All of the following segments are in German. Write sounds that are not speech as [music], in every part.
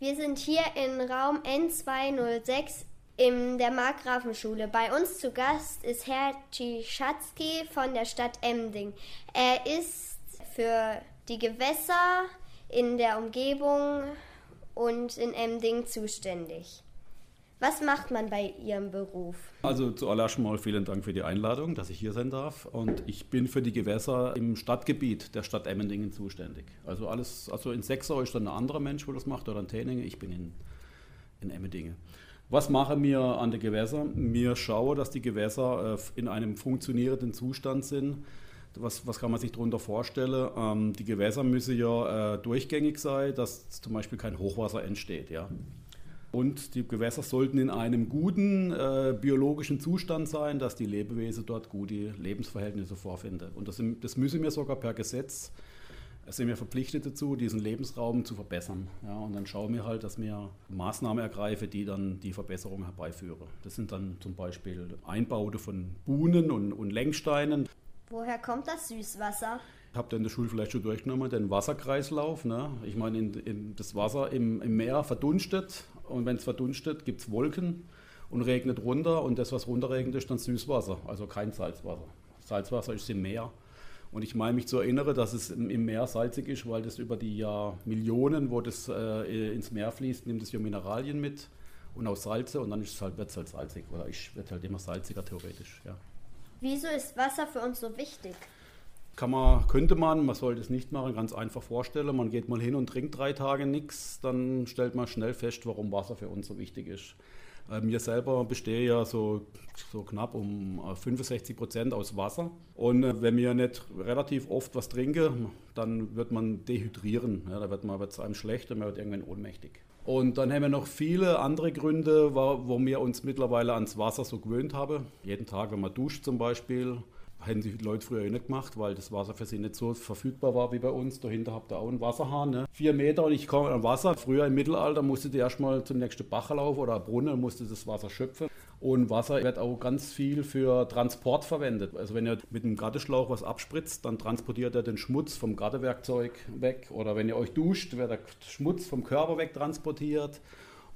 Wir sind hier in Raum N206 in der Markgrafenschule. Bei uns zu Gast ist Herr Tschichatzky von der Stadt Emding. Er ist für die Gewässer in der Umgebung und in Emding zuständig. Was macht man bei Ihrem Beruf? Also zuallererst mal vielen Dank für die Einladung, dass ich hier sein darf. Und ich bin für die Gewässer im Stadtgebiet der Stadt Emmendingen zuständig. Also alles, also in Sechsau ist dann ein anderer Mensch, wo das macht, oder in Täningen. Ich bin in, in Emmendingen. Was machen wir an den Gewässern? Wir schauen, dass die Gewässer äh, in einem funktionierenden Zustand sind. Was, was kann man sich darunter vorstellen? Ähm, die Gewässer müssen ja äh, durchgängig sein, dass zum Beispiel kein Hochwasser entsteht. Ja? Und die Gewässer sollten in einem guten äh, biologischen Zustand sein, dass die Lebewesen dort gute Lebensverhältnisse vorfinden. Und das, das müssen wir sogar per Gesetz, sind wir verpflichtet dazu, diesen Lebensraum zu verbessern. Ja, und dann schauen wir halt, dass wir Maßnahmen ergreifen, die dann die Verbesserung herbeiführen. Das sind dann zum Beispiel Einbaute von Buhnen und, und Lenksteinen. Woher kommt das Süßwasser? Habt ihr in der Schule vielleicht schon durchgenommen, den Wasserkreislauf. Ne? Ich meine, in, in das Wasser im, im Meer verdunstet und wenn es verdunstet, gibt es Wolken und regnet runter und das, was runterregnet, ist dann Süßwasser, also kein Salzwasser. Salzwasser ist im Meer. Und ich meine mich zu erinnern, dass es im Meer salzig ist, weil das über die Jahr Millionen, wo das äh, ins Meer fließt, nimmt es ja Mineralien mit und auch Salze und dann halt, wird es halt salzig oder ich wird halt immer salziger theoretisch. Ja. Wieso ist Wasser für uns so wichtig? Kann man, könnte man, man sollte es nicht machen, ganz einfach vorstellen. Man geht mal hin und trinkt drei Tage nichts, dann stellt man schnell fest, warum Wasser für uns so wichtig ist. Äh, mir selber bestehe ja so, so knapp um 65 äh, Prozent aus Wasser. Und äh, wenn wir nicht relativ oft was trinken, dann wird man dehydrieren. Ja, da wird es einem schlecht und man wird irgendwann ohnmächtig. Und dann haben wir noch viele andere Gründe, wo wir uns mittlerweile ans Wasser so gewöhnt haben. Jeden Tag, wenn man duscht zum Beispiel, hätten die Leute früher nicht gemacht, weil das Wasser für sie nicht so verfügbar war wie bei uns. Dahinter habt ihr auch einen Wasserhahn. Ne? Vier Meter und ich komme an Wasser. Früher im Mittelalter musste ihr erstmal zum nächsten Bach laufen oder Brunnen und musste das Wasser schöpfen. Und Wasser wird auch ganz viel für Transport verwendet. Also wenn ihr mit einem Gartenschlauch was abspritzt, dann transportiert er den Schmutz vom Gartenwerkzeug weg. Oder wenn ihr euch duscht, wird der Schmutz vom Körper wegtransportiert.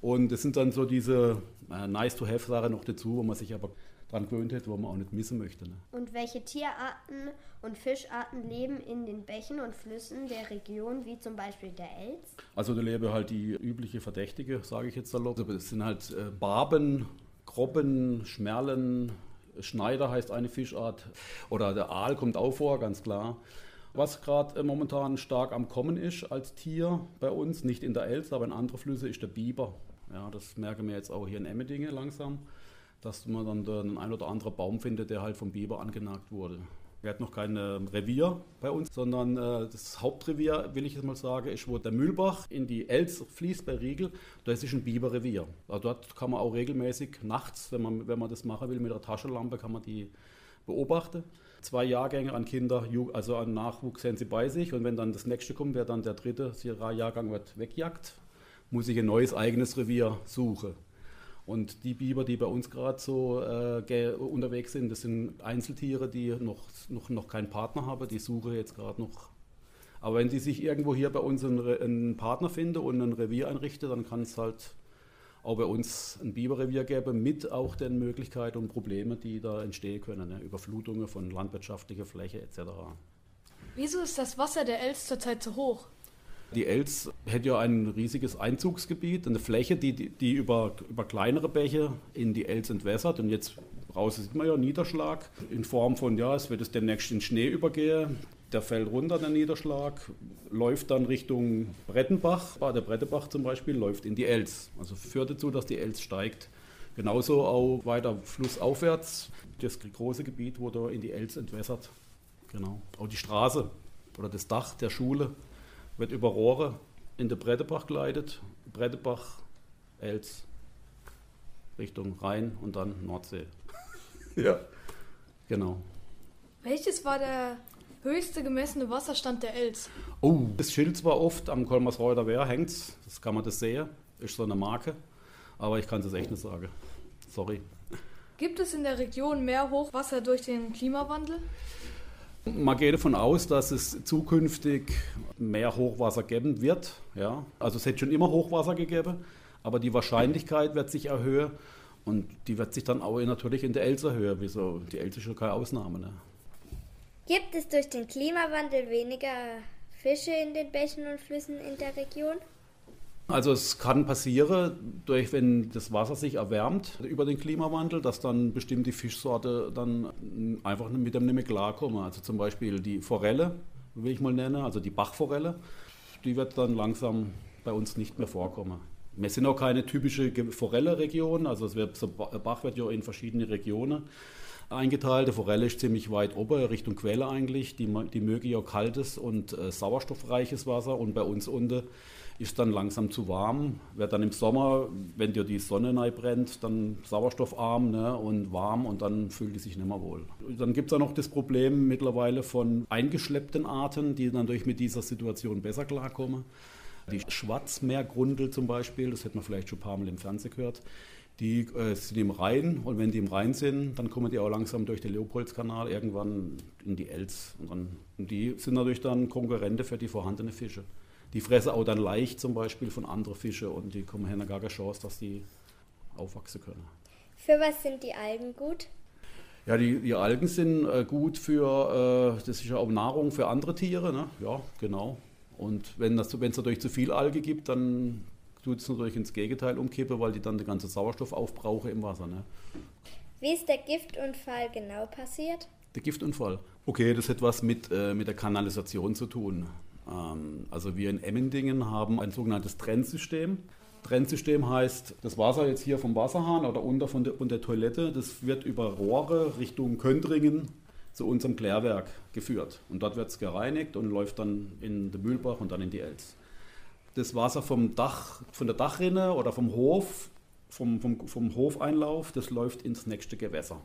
Und das sind dann so diese äh, nice-to-have-Sachen noch dazu, wo man sich aber dran gewöhnt hat, wo man auch nicht missen möchte. Ne? Und welche Tierarten und Fischarten leben in den Bächen und Flüssen der Region, wie zum Beispiel der Elz? Also da leben halt die übliche Verdächtige, sage ich jetzt salopp. Also das sind halt äh, Barben, Krobben, Schmerlen, Schneider heißt eine Fischart. Oder der Aal kommt auch vor, ganz klar. Was gerade äh, momentan stark am Kommen ist als Tier bei uns, nicht in der Elz, aber in anderen Flüssen, ist der Biber. Ja, das merken wir jetzt auch hier in Emmendingen langsam dass man dann den ein oder anderen Baum findet, der halt vom Biber angenagt wurde. Wir hatten noch kein Revier bei uns, sondern äh, das Hauptrevier, will ich jetzt mal sagen, ist, wo der Mühlbach in die Elz fließt bei Riegel. Das ist ein Biberrevier. Also dort kann man auch regelmäßig nachts, wenn man, wenn man das machen will, mit der Taschenlampe, kann man die beobachten. Zwei Jahrgänge an Kinder, also an Nachwuchs haben sie bei sich. Und wenn dann das nächste kommt, wer dann der dritte Jahrgang wird wegjagt, muss ich ein neues eigenes Revier suchen. Und die Biber, die bei uns gerade so äh, unterwegs sind, das sind Einzeltiere, die noch, noch, noch keinen Partner haben. Die suche jetzt gerade noch. Aber wenn die sich irgendwo hier bei uns einen, einen Partner finden und ein Revier einrichten, dann kann es halt auch bei uns ein Biberrevier geben, mit auch den Möglichkeiten und Problemen, die da entstehen können. Ne? Überflutungen von landwirtschaftlicher Fläche etc. Wieso ist das Wasser der Elz zurzeit so hoch? Die Elz hätte ja ein riesiges Einzugsgebiet, eine Fläche, die, die über, über kleinere Bäche in die Elz entwässert. Und jetzt draußen sieht man ja Niederschlag in Form von, ja, es wird es demnächst in Schnee übergehen. Der fällt runter, der Niederschlag, läuft dann Richtung Brettenbach. Der Brettebach zum Beispiel läuft in die Elz. Also führt dazu, dass die Elz steigt. Genauso auch weiter flussaufwärts. Das große Gebiet wurde in die Elz entwässert. Genau. Auch die Straße oder das Dach der Schule wird über Rohre in den Brettebach geleitet. Brettebach, Els, Richtung Rhein und dann Nordsee. [laughs] ja, genau. Welches war der höchste gemessene Wasserstand der Els? Oh, das Schild zwar oft am Kolmersreuter Wehr hängt, das kann man das sehen, ist so eine Marke, aber ich kann es echt nicht sagen. Sorry. Gibt es in der Region mehr Hochwasser durch den Klimawandel? Man geht davon aus, dass es zukünftig mehr Hochwasser geben wird. Ja? Also es hätte schon immer Hochwasser gegeben, aber die Wahrscheinlichkeit wird sich erhöhen und die wird sich dann auch natürlich in der Elz erhöhen. Wieso? Die Elz ist ja keine Ausnahme. Ne? Gibt es durch den Klimawandel weniger Fische in den Bächen und Flüssen in der Region? Also es kann passieren, durch, wenn das Wasser sich erwärmt über den Klimawandel, dass dann bestimmte Fischsorte dann einfach mit dem nicht mehr klarkommen. Also zum Beispiel die Forelle, will ich mal nennen, also die Bachforelle, die wird dann langsam bei uns nicht mehr vorkommen. Wir sind auch keine typische Forelle-Region, also es wird, so Bach wird ja in verschiedene Regionen eingeteilt. Die Forelle ist ziemlich weit oben, Richtung Quelle eigentlich. Die, die mögen ja kaltes und äh, sauerstoffreiches Wasser und bei uns unten ist dann langsam zu warm, wird dann im Sommer, wenn dir die Sonne neu brennt, dann sauerstoffarm ne, und warm und dann fühlt die sich nicht mehr wohl. Dann gibt es auch noch das Problem mittlerweile von eingeschleppten Arten, die dann durch mit dieser Situation besser klarkommen. Die Schwarzmeergrundel zum Beispiel, das hätte man vielleicht schon ein paar Mal im Fernsehen gehört, die äh, sind im Rhein und wenn die im Rhein sind, dann kommen die auch langsam durch den Leopoldskanal irgendwann in die Elz. Und, dann, und die sind natürlich dann Konkurrente für die vorhandenen Fische. Die fressen auch dann leicht zum Beispiel von anderen Fischen und die kommen haben gar keine Chance, dass die aufwachsen können. Für was sind die Algen gut? Ja, die, die Algen sind äh, gut für, äh, das ist ja auch Nahrung für andere Tiere, ne? ja, genau. Und wenn es natürlich zu viel Alge gibt, dann tut es natürlich ins Gegenteil umkippen, weil die dann den ganzen Sauerstoff aufbrauchen im Wasser. Ne? Wie ist der Giftunfall genau passiert? Der Giftunfall? Okay, das hat was mit, äh, mit der Kanalisation zu tun. Ähm, also wir in Emmendingen haben ein sogenanntes Trennsystem. Trennsystem heißt, das Wasser jetzt hier vom Wasserhahn oder unter von der, von der Toilette, das wird über Rohre Richtung Köntringen zu unserem Klärwerk geführt. Und dort wird es gereinigt und läuft dann in den Mühlbach und dann in die Elz. Das Wasser vom Dach, von der Dachrinne oder vom Hof, vom, vom, vom Hofeinlauf, das läuft ins nächste Gewässer.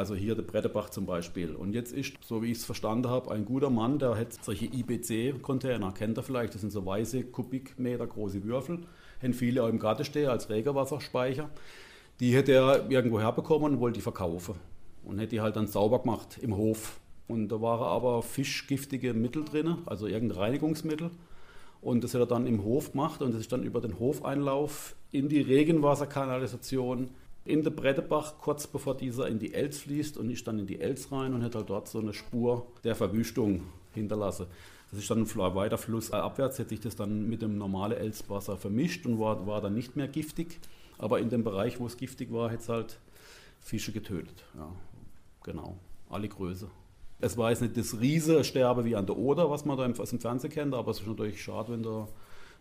Also hier der Brettebach zum Beispiel. Und jetzt ist, so wie ich es verstanden habe, ein guter Mann, der hat solche IBC-Container, kennt er vielleicht, das sind so weiße Kubikmeter große Würfel, haben viele auch im Garten stehen als Regenwasserspeicher. Die hätte er irgendwo herbekommen und wollte die verkaufen. Und hätte die halt dann sauber gemacht im Hof. Und da waren aber fischgiftige Mittel drin, also irgendein Reinigungsmittel. Und das hat er dann im Hof gemacht und das ist dann über den Hofeinlauf in die Regenwasserkanalisation in der Brettebach, kurz bevor dieser in die Elz fließt und ist dann in die Elz rein und hat halt dort so eine Spur der Verwüstung hinterlassen. Das ist dann weiter flussabwärts, hätte sich das dann mit dem normalen Elzwasser vermischt und war, war dann nicht mehr giftig. Aber in dem Bereich, wo es giftig war, hätte es halt Fische getötet. Ja, genau, alle Größe. Es war jetzt nicht das Riesensterbe wie an der Oder, was man da aus dem Fernsehen kennt, aber es ist natürlich schade, wenn da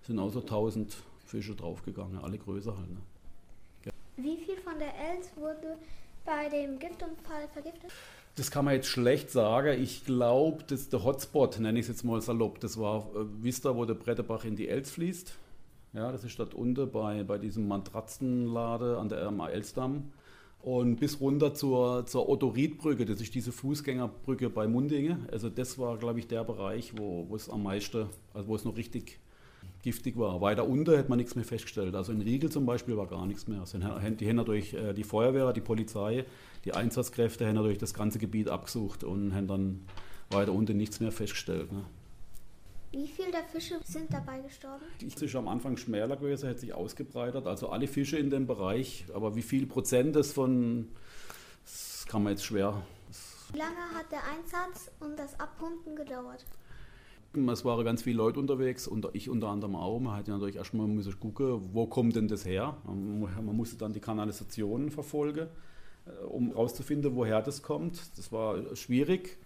sind auch so 1000 Fische draufgegangen, alle Größe halt. Ne? Wie viel von der Els wurde bei dem Giftunfall vergiftet? Das kann man jetzt schlecht sagen. Ich glaube, dass der Hotspot, nenne ich es jetzt mal salopp, das war äh, Vista, wo der Bretterbach in die Els fließt. Ja, das ist dort unten bei, bei diesem Matratzenlade an der RMA Elsdamm. Und bis runter zur, zur Otto-Ried-Brücke, das ist diese Fußgängerbrücke bei Mundinge. Also das war, glaube ich, der Bereich, wo es am meisten, also wo es noch richtig giftig war. Weiter unter hätte man nichts mehr festgestellt. Also in Riegel zum Beispiel war gar nichts mehr. Also die haben durch äh, die Feuerwehr, die Polizei, die Einsatzkräfte haben durch das ganze Gebiet abgesucht und haben dann weiter unten nichts mehr festgestellt. Ne? Wie viele der Fische sind dabei gestorben? Es ist am Anfang schmäler gewesen, hat sich ausgebreitet. Also alle Fische in dem Bereich. Aber wie viel Prozent das von, das kann man jetzt schwer. Wie lange hat der Einsatz und das Abpumpen gedauert? Es waren ganz viele Leute unterwegs, und ich unter anderem auch. Man hat ja natürlich erstmal müssen gucken, wo kommt denn das her? Man musste dann die Kanalisation verfolgen, äh, um herauszufinden, woher das kommt. Das war schwierig.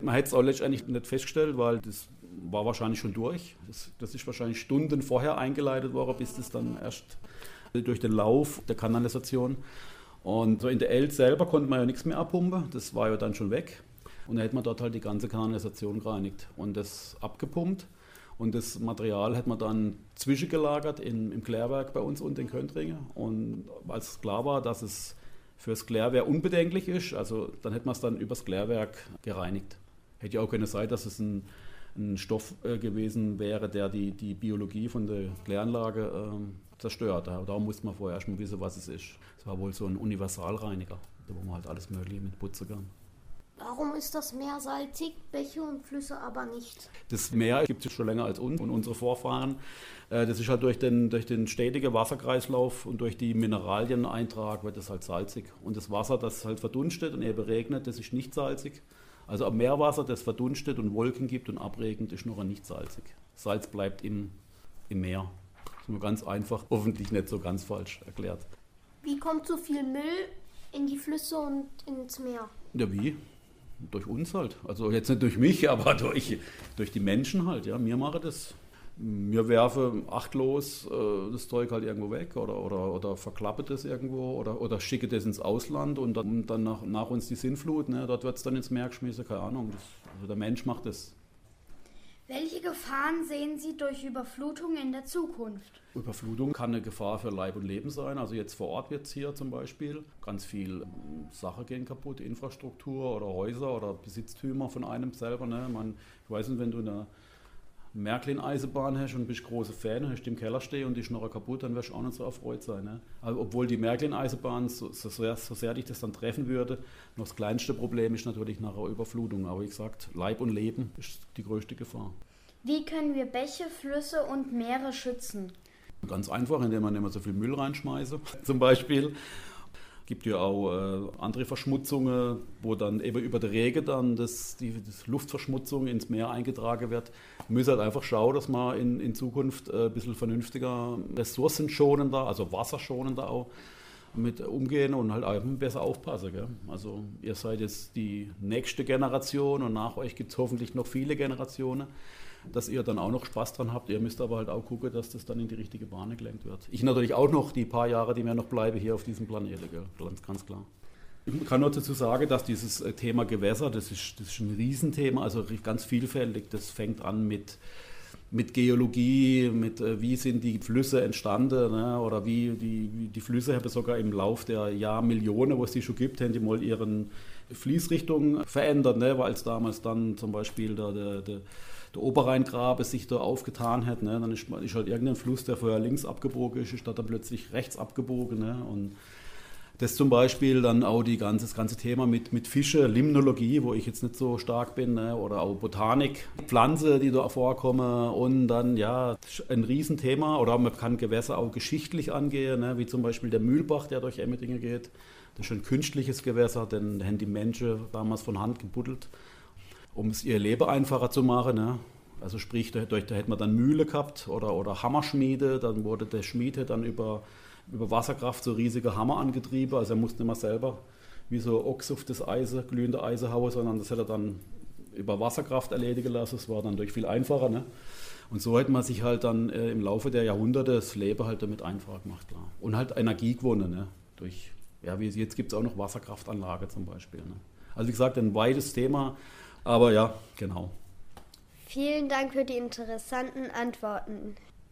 Man hätte es auch letztendlich nicht festgestellt, weil das war wahrscheinlich schon durch. Das, das ist wahrscheinlich Stunden vorher eingeleitet worden, bis das dann erst durch den Lauf der Kanalisation. Und so in der Eld selber konnte man ja nichts mehr abpumpen, das war ja dann schon weg. Und dann hätte man dort halt die ganze Kanalisation gereinigt und das abgepumpt. Und das Material hat man dann zwischengelagert in, im Klärwerk bei uns unten in Köntringen. Und als klar war, dass es fürs Klärwerk unbedenklich ist, also dann hätte man es dann übers Klärwerk gereinigt. Hätte ja auch können sein, dass es ein, ein Stoff äh, gewesen wäre, der die, die Biologie von der Kläranlage äh, zerstört. Darum musste man vorher erstmal wissen, was es ist. Es war wohl so ein Universalreiniger, wo man halt alles Mögliche mit putzen kann. Warum ist das Meer salzig, Bäche und Flüsse aber nicht? Das Meer gibt es schon länger als uns und unsere Vorfahren. Äh, das ist halt durch den, durch den stetigen Wasserkreislauf und durch die Mineralieneintrag wird es halt salzig. Und das Wasser, das halt verdunstet und eben regnet, das ist nicht salzig. Also am Meerwasser, das verdunstet und Wolken gibt und abregnet, ist noch nicht salzig. Salz bleibt im, im Meer. Das ist nur ganz einfach, hoffentlich nicht so ganz falsch erklärt. Wie kommt so viel Müll in die Flüsse und ins Meer? Ja, wie? Durch uns halt. Also jetzt nicht durch mich, [laughs] aber durch, durch die Menschen halt. Ja, mir mache das. Mir werfe achtlos äh, das Zeug halt irgendwo weg oder, oder, oder verklappe das irgendwo oder, oder schicke das ins Ausland und dann, dann nach, nach uns die Sinnflut. Ne, dort wird es dann ins Meer geschmissen, keine Ahnung. Das, also der Mensch macht das. Welche Gefahren sehen Sie durch Überflutung in der Zukunft? Überflutung kann eine Gefahr für Leib und Leben sein. Also jetzt vor Ort es hier zum Beispiel ganz viel ähm, Sachen gehen kaputt, Infrastruktur oder Häuser oder Besitztümer von einem selber. Ne? Man, ich weiß nicht, wenn du eine Märklin-Eisenbahn hast und bist große Fan, hast im Keller stehen und die ist noch kaputt, dann wirst du auch nicht so erfreut sein. Ne? Also, obwohl die Märklin-Eisenbahn, so, so, sehr, so sehr dich das dann treffen würde, noch das kleinste Problem ist natürlich nach einer Überflutung. Aber wie gesagt, Leib und Leben ist die größte Gefahr. Wie können wir Bäche, Flüsse und Meere schützen? Ganz einfach, indem man immer so viel Müll reinschmeißt, [laughs] zum Beispiel gibt ja auch äh, andere Verschmutzungen, wo dann eben über die Regen dann das, die das Luftverschmutzung ins Meer eingetragen wird. Man muss halt einfach schauen, dass man in, in Zukunft äh, ein bisschen vernünftiger, ressourcenschonender, also wasserschonender auch mit umgehen und halt einfach besser aufpassen. Gell? Also ihr seid jetzt die nächste Generation und nach euch gibt es hoffentlich noch viele Generationen dass ihr dann auch noch Spaß dran habt. Ihr müsst aber halt auch gucken, dass das dann in die richtige Bahn gelenkt wird. Ich natürlich auch noch die paar Jahre, die mir noch bleiben hier auf diesem Planeten? Ganz, ganz klar. Ich kann nur dazu sagen, dass dieses äh, Thema Gewässer, das ist, das ist ein Riesenthema, also ganz vielfältig. Das fängt an mit, mit Geologie, mit äh, wie sind die Flüsse entstanden ne? oder wie die, die Flüsse haben sogar im Lauf der Jahrmillionen, wo es die schon gibt, haben die mal ihren Fließrichtung verändert, ne? weil es damals dann zum Beispiel der, der, der der Oberrheingrabe sich da aufgetan hat. Ne? Dann ist, ist, halt irgendein Fluss, der vorher links abgebogen ist, ist da dann plötzlich rechts abgebogen. Ne? Und das zum Beispiel dann auch die ganze, das ganze Thema mit, mit Fische, Limnologie, wo ich jetzt nicht so stark bin, ne? oder auch Botanik, Pflanze, die da vorkommen und dann ja ein Riesenthema oder man kann Gewässer auch geschichtlich angehen, ne? wie zum Beispiel der Mühlbach, der durch Emmendingen geht. Das ist ein künstliches Gewässer, denn haben die Menschen damals von Hand gebuddelt um es ihr Leben einfacher zu machen. Ne? Also sprich, da, da, hätte man dann Mühle gehabt oder, oder Hammerschmiede, dann wurde der Schmiede dann über, über Wasserkraft so riesige Hammer angetrieben, also er musste nicht mehr selber wie so Ochs auf das Eisen, glühende Eisen hauen, sondern das hätte er dann über Wasserkraft erledigen lassen, das war dann durch viel einfacher. Ne? Und so hat man sich halt dann äh, im Laufe der Jahrhunderte das Leben halt damit einfacher gemacht, klar. Und halt Energie gewonnen, ne? durch, ja, wie jetzt gibt es auch noch Wasserkraftanlage zum Beispiel. Ne? Also wie gesagt, ein weites Thema, aber ja, genau. Vielen Dank für die interessanten Antworten.